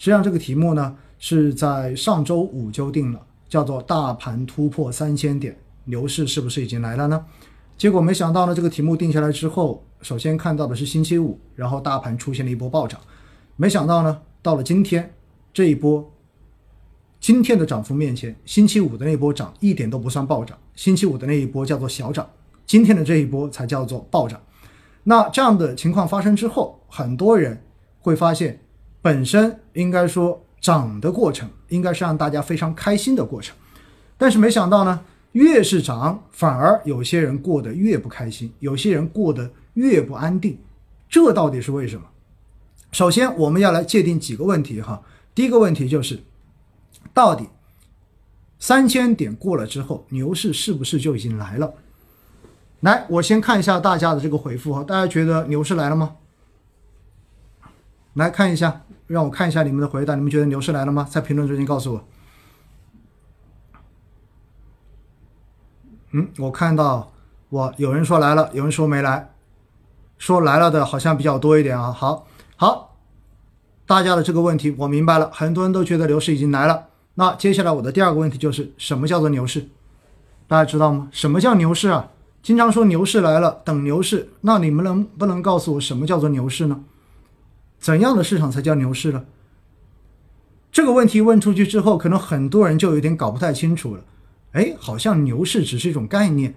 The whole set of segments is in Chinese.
实际上这个题目呢是在上周五就定了，叫做“大盘突破三千点，牛市是不是已经来了呢？”结果没想到呢，这个题目定下来之后，首先看到的是星期五，然后大盘出现了一波暴涨，没想到呢，到了今天这一波，今天的涨幅面前，星期五的那波涨一点都不算暴涨，星期五的那一波叫做小涨，今天的这一波才叫做暴涨。那这样的情况发生之后，很多人会发现。本身应该说涨的过程应该是让大家非常开心的过程，但是没想到呢，越是涨，反而有些人过得越不开心，有些人过得越不安定，这到底是为什么？首先我们要来界定几个问题哈。第一个问题就是，到底三千点过了之后，牛市是不是就已经来了？来，我先看一下大家的这个回复哈，大家觉得牛市来了吗？来看一下。让我看一下你们的回答，你们觉得牛市来了吗？在评论中间告诉我。嗯，我看到我有人说来了，有人说没来，说来了的好像比较多一点啊。好，好，大家的这个问题我明白了，很多人都觉得牛市已经来了。那接下来我的第二个问题就是什么叫做牛市？大家知道吗？什么叫牛市啊？经常说牛市来了，等牛市，那你们能不能告诉我什么叫做牛市呢？怎样的市场才叫牛市呢？这个问题问出去之后，可能很多人就有点搞不太清楚了。哎，好像牛市只是一种概念，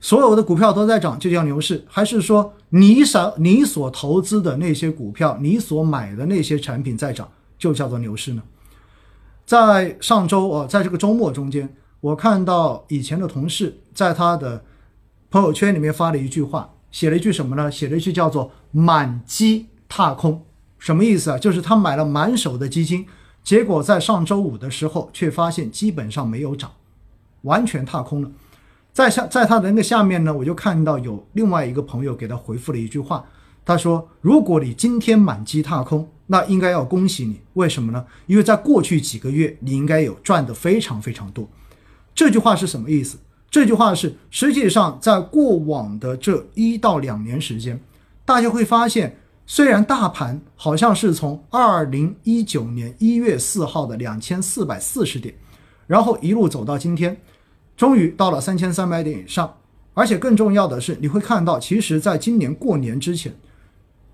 所有的股票都在涨就叫牛市，还是说你所你所投资的那些股票，你所买的那些产品在涨就叫做牛市呢？在上周啊，在这个周末中间，我看到以前的同事在他的朋友圈里面发了一句话，写了一句什么呢？写了一句叫做“满基”。踏空什么意思啊？就是他买了满手的基金，结果在上周五的时候却发现基本上没有涨，完全踏空了。在下在他的那个下面呢，我就看到有另外一个朋友给他回复了一句话，他说：“如果你今天满基踏空，那应该要恭喜你，为什么呢？因为在过去几个月你应该有赚的非常非常多。”这句话是什么意思？这句话是实际上在过往的这一到两年时间，大家会发现。虽然大盘好像是从二零一九年一月四号的两千四百四十点，然后一路走到今天，终于到了三千三百点以上。而且更重要的是，你会看到，其实在今年过年之前，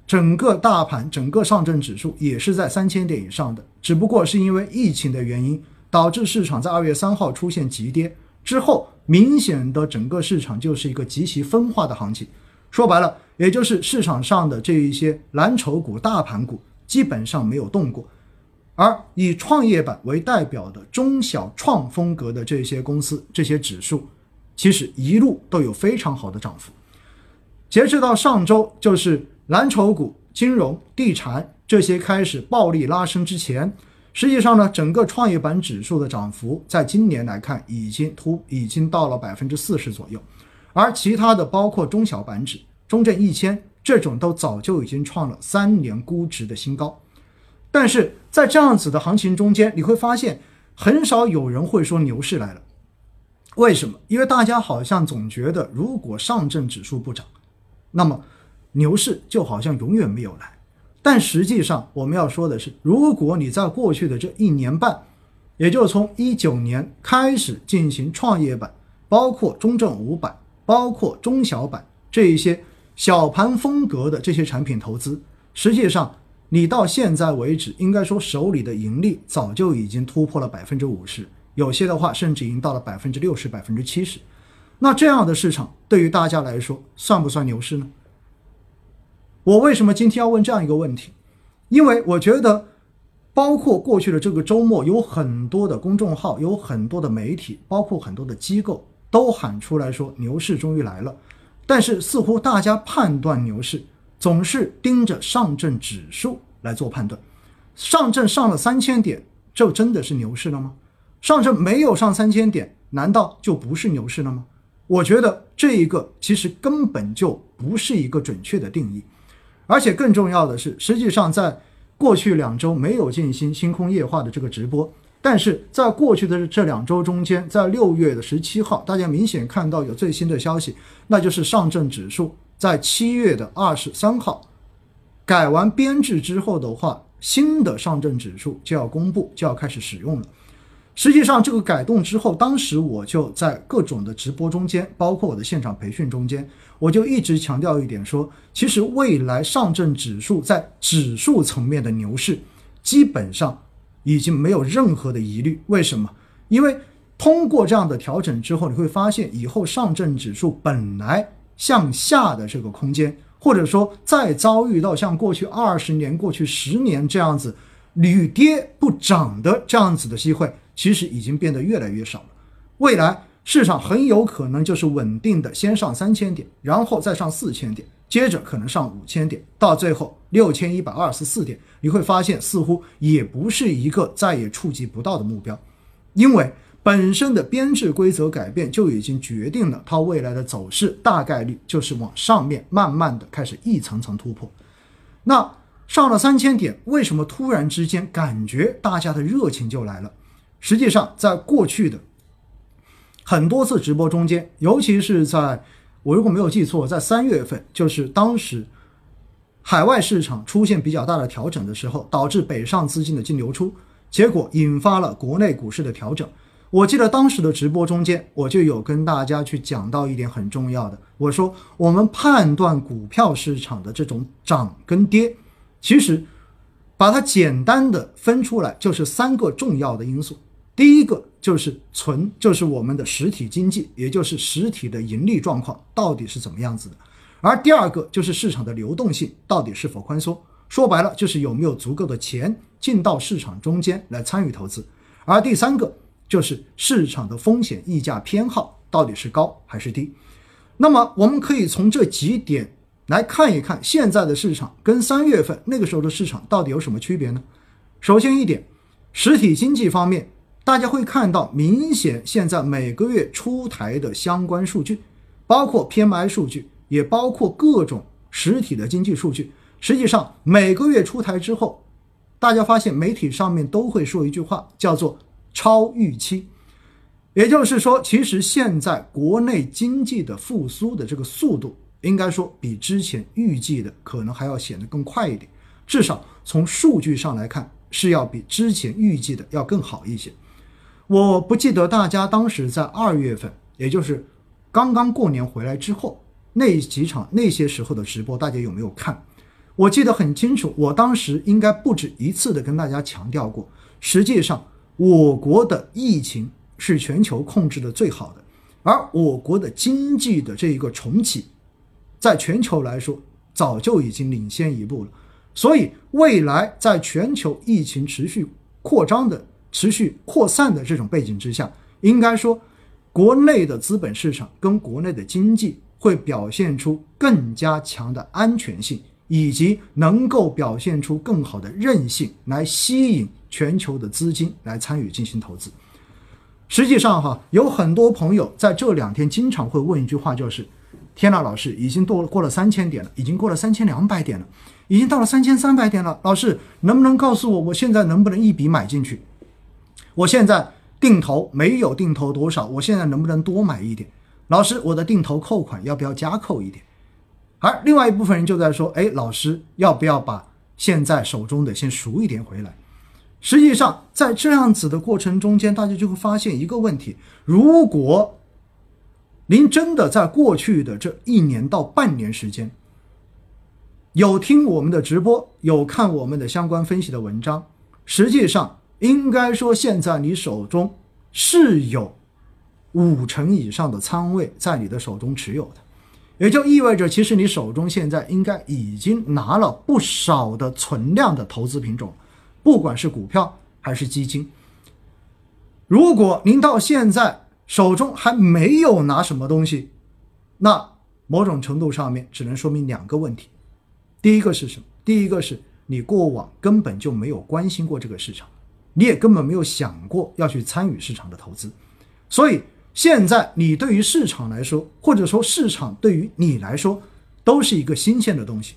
整个大盘、整个上证指数也是在三千点以上的，只不过是因为疫情的原因，导致市场在二月三号出现急跌之后，明显的整个市场就是一个极其分化的行情。说白了，也就是市场上的这一些蓝筹股、大盘股基本上没有动过，而以创业板为代表的中小创风格的这些公司、这些指数，其实一路都有非常好的涨幅。截至到上周，就是蓝筹股、金融、地产这些开始暴力拉升之前，实际上呢，整个创业板指数的涨幅，在今年来看，已经突已经到了百分之四十左右。而其他的包括中小板指、中证一千这种，都早就已经创了三年估值的新高。但是在这样子的行情中间，你会发现很少有人会说牛市来了。为什么？因为大家好像总觉得，如果上证指数不涨，那么牛市就好像永远没有来。但实际上，我们要说的是，如果你在过去的这一年半，也就是从一九年开始进行创业板，包括中证五百。包括中小板这一些小盘风格的这些产品投资，实际上你到现在为止，应该说手里的盈利早就已经突破了百分之五十，有些的话甚至已经到了百分之六十、百分之七十。那这样的市场对于大家来说算不算牛市呢？我为什么今天要问这样一个问题？因为我觉得，包括过去的这个周末，有很多的公众号，有很多的媒体，包括很多的机构。都喊出来说牛市终于来了，但是似乎大家判断牛市总是盯着上证指数来做判断。上证上了三千点，就真的是牛市了吗？上证没有上三千点，难道就不是牛市了吗？我觉得这一个其实根本就不是一个准确的定义，而且更重要的是，实际上在过去两周没有进行星空夜话的这个直播。但是在过去的这两周中间，在六月的十七号，大家明显看到有最新的消息，那就是上证指数在七月的二十三号改完编制之后的话，新的上证指数就要公布，就要开始使用了。实际上，这个改动之后，当时我就在各种的直播中间，包括我的现场培训中间，我就一直强调一点说，其实未来上证指数在指数层面的牛市，基本上已经没有任何的疑虑。为什么？因为通过这样的调整之后，你会发现以后上证指数本来向下的这个空间，或者说再遭遇到像过去二十年、过去十年这样子屡跌不涨的这样子的机会。其实已经变得越来越少了。未来市场很有可能就是稳定的，先上三千点，然后再上四千点，接着可能上五千点，到最后六千一百二十四点，你会发现似乎也不是一个再也触及不到的目标，因为本身的编制规则改变就已经决定了它未来的走势大概率就是往上面慢慢的开始一层层突破。那上了三千点，为什么突然之间感觉大家的热情就来了？实际上，在过去的很多次直播中间，尤其是在我如果没有记错，在三月份，就是当时海外市场出现比较大的调整的时候，导致北上资金的净流出，结果引发了国内股市的调整。我记得当时的直播中间，我就有跟大家去讲到一点很重要的，我说我们判断股票市场的这种涨跟跌，其实把它简单的分出来，就是三个重要的因素。第一个就是存，就是我们的实体经济，也就是实体的盈利状况到底是怎么样子的。而第二个就是市场的流动性到底是否宽松，说白了就是有没有足够的钱进到市场中间来参与投资。而第三个就是市场的风险溢价偏好到底是高还是低。那么我们可以从这几点来看一看现在的市场跟三月份那个时候的市场到底有什么区别呢？首先一点，实体经济方面。大家会看到，明显现在每个月出台的相关数据，包括 PMI 数据，也包括各种实体的经济数据。实际上，每个月出台之后，大家发现媒体上面都会说一句话，叫做“超预期”。也就是说，其实现在国内经济的复苏的这个速度，应该说比之前预计的可能还要显得更快一点。至少从数据上来看，是要比之前预计的要更好一些。我不记得大家当时在二月份，也就是刚刚过年回来之后那几场那些时候的直播，大家有没有看？我记得很清楚，我当时应该不止一次的跟大家强调过，实际上我国的疫情是全球控制的最好的，而我国的经济的这一个重启，在全球来说早就已经领先一步了，所以未来在全球疫情持续扩张的。持续扩散的这种背景之下，应该说，国内的资本市场跟国内的经济会表现出更加强的安全性，以及能够表现出更好的韧性，来吸引全球的资金来参与进行投资。实际上，哈，有很多朋友在这两天经常会问一句话，就是：天呐，老师，已经过过了三千点了，已经过了三千两百点了，已经到了三千三百点了，老师能不能告诉我，我现在能不能一笔买进去？我现在定投没有定投多少，我现在能不能多买一点？老师，我的定投扣款要不要加扣一点？而另外一部分人就在说，哎，老师要不要把现在手中的先赎一点回来？实际上，在这样子的过程中间，大家就会发现一个问题：如果您真的在过去的这一年到半年时间，有听我们的直播，有看我们的相关分析的文章，实际上。应该说，现在你手中是有五成以上的仓位在你的手中持有的，也就意味着，其实你手中现在应该已经拿了不少的存量的投资品种，不管是股票还是基金。如果您到现在手中还没有拿什么东西，那某种程度上面只能说明两个问题：第一个是什么？第一个是你过往根本就没有关心过这个市场。你也根本没有想过要去参与市场的投资，所以现在你对于市场来说，或者说市场对于你来说，都是一个新鲜的东西。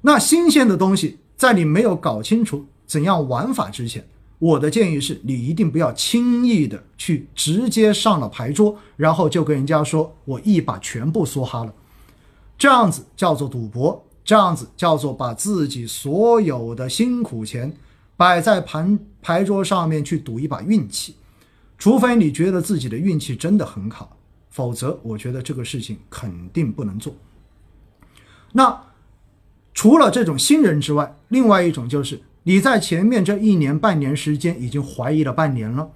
那新鲜的东西，在你没有搞清楚怎样玩法之前，我的建议是你一定不要轻易的去直接上了牌桌，然后就跟人家说我一把全部梭哈了，这样子叫做赌博，这样子叫做把自己所有的辛苦钱摆在盘牌桌上面去赌一把运气。除非你觉得自己的运气真的很好，否则我觉得这个事情肯定不能做。那除了这种新人之外，另外一种就是你在前面这一年半年时间已经怀疑了半年了，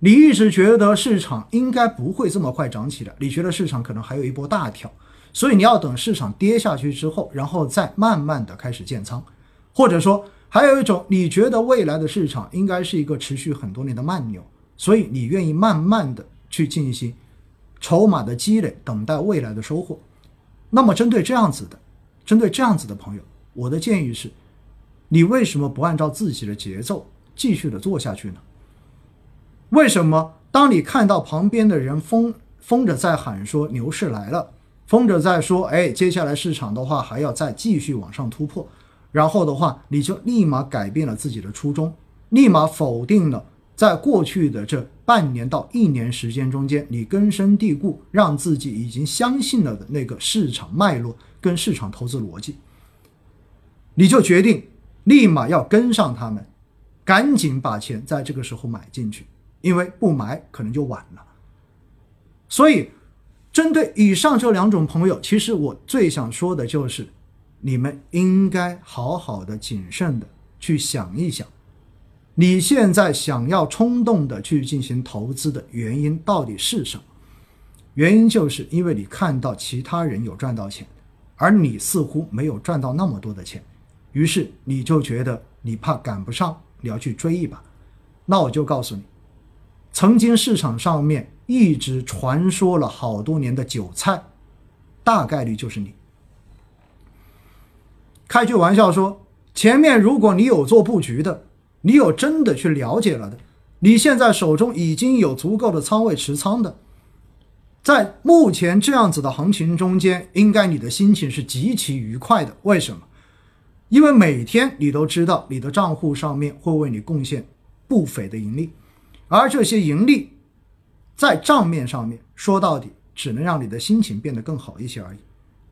你一直觉得市场应该不会这么快涨起来，你觉得市场可能还有一波大跳，所以你要等市场跌下去之后，然后再慢慢的开始建仓，或者说还有一种你觉得未来的市场应该是一个持续很多年的慢牛。所以你愿意慢慢的去进行筹码的积累，等待未来的收获。那么针对这样子的，针对这样子的朋友，我的建议是：你为什么不按照自己的节奏继续的做下去呢？为什么当你看到旁边的人疯疯着在喊说牛市来了，疯着在说，哎，接下来市场的话还要再继续往上突破，然后的话你就立马改变了自己的初衷，立马否定了。在过去的这半年到一年时间中间，你根深蒂固让自己已经相信了的那个市场脉络跟市场投资逻辑，你就决定立马要跟上他们，赶紧把钱在这个时候买进去，因为不买可能就晚了。所以，针对以上这两种朋友，其实我最想说的就是，你们应该好好的谨慎的去想一想。你现在想要冲动的去进行投资的原因到底是什么？原因就是因为你看到其他人有赚到钱，而你似乎没有赚到那么多的钱，于是你就觉得你怕赶不上，你要去追一把。那我就告诉你，曾经市场上面一直传说了好多年的韭菜，大概率就是你。开句玩笑说，前面如果你有做布局的。你有真的去了解了的，你现在手中已经有足够的仓位持仓的，在目前这样子的行情中间，应该你的心情是极其愉快的。为什么？因为每天你都知道你的账户上面会为你贡献不菲的盈利，而这些盈利在账面上面说到底只能让你的心情变得更好一些而已。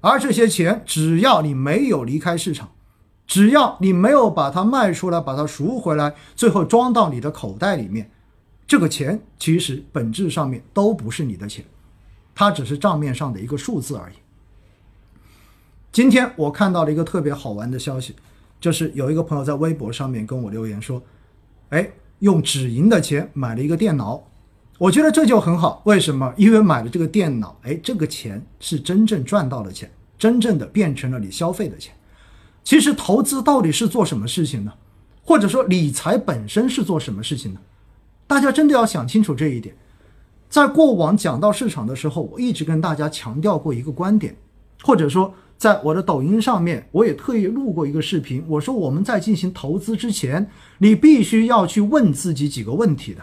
而这些钱，只要你没有离开市场。只要你没有把它卖出来，把它赎回来，最后装到你的口袋里面，这个钱其实本质上面都不是你的钱，它只是账面上的一个数字而已。今天我看到了一个特别好玩的消息，就是有一个朋友在微博上面跟我留言说：“哎，用止盈的钱买了一个电脑。”我觉得这就很好，为什么？因为买了这个电脑，哎，这个钱是真正赚到了钱，真正的变成了你消费的钱。其实投资到底是做什么事情呢？或者说理财本身是做什么事情呢？大家真的要想清楚这一点。在过往讲到市场的时候，我一直跟大家强调过一个观点，或者说在我的抖音上面，我也特意录过一个视频。我说我们在进行投资之前，你必须要去问自己几个问题的，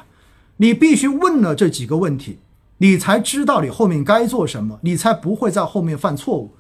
你必须问了这几个问题，你才知道你后面该做什么，你才不会在后面犯错误。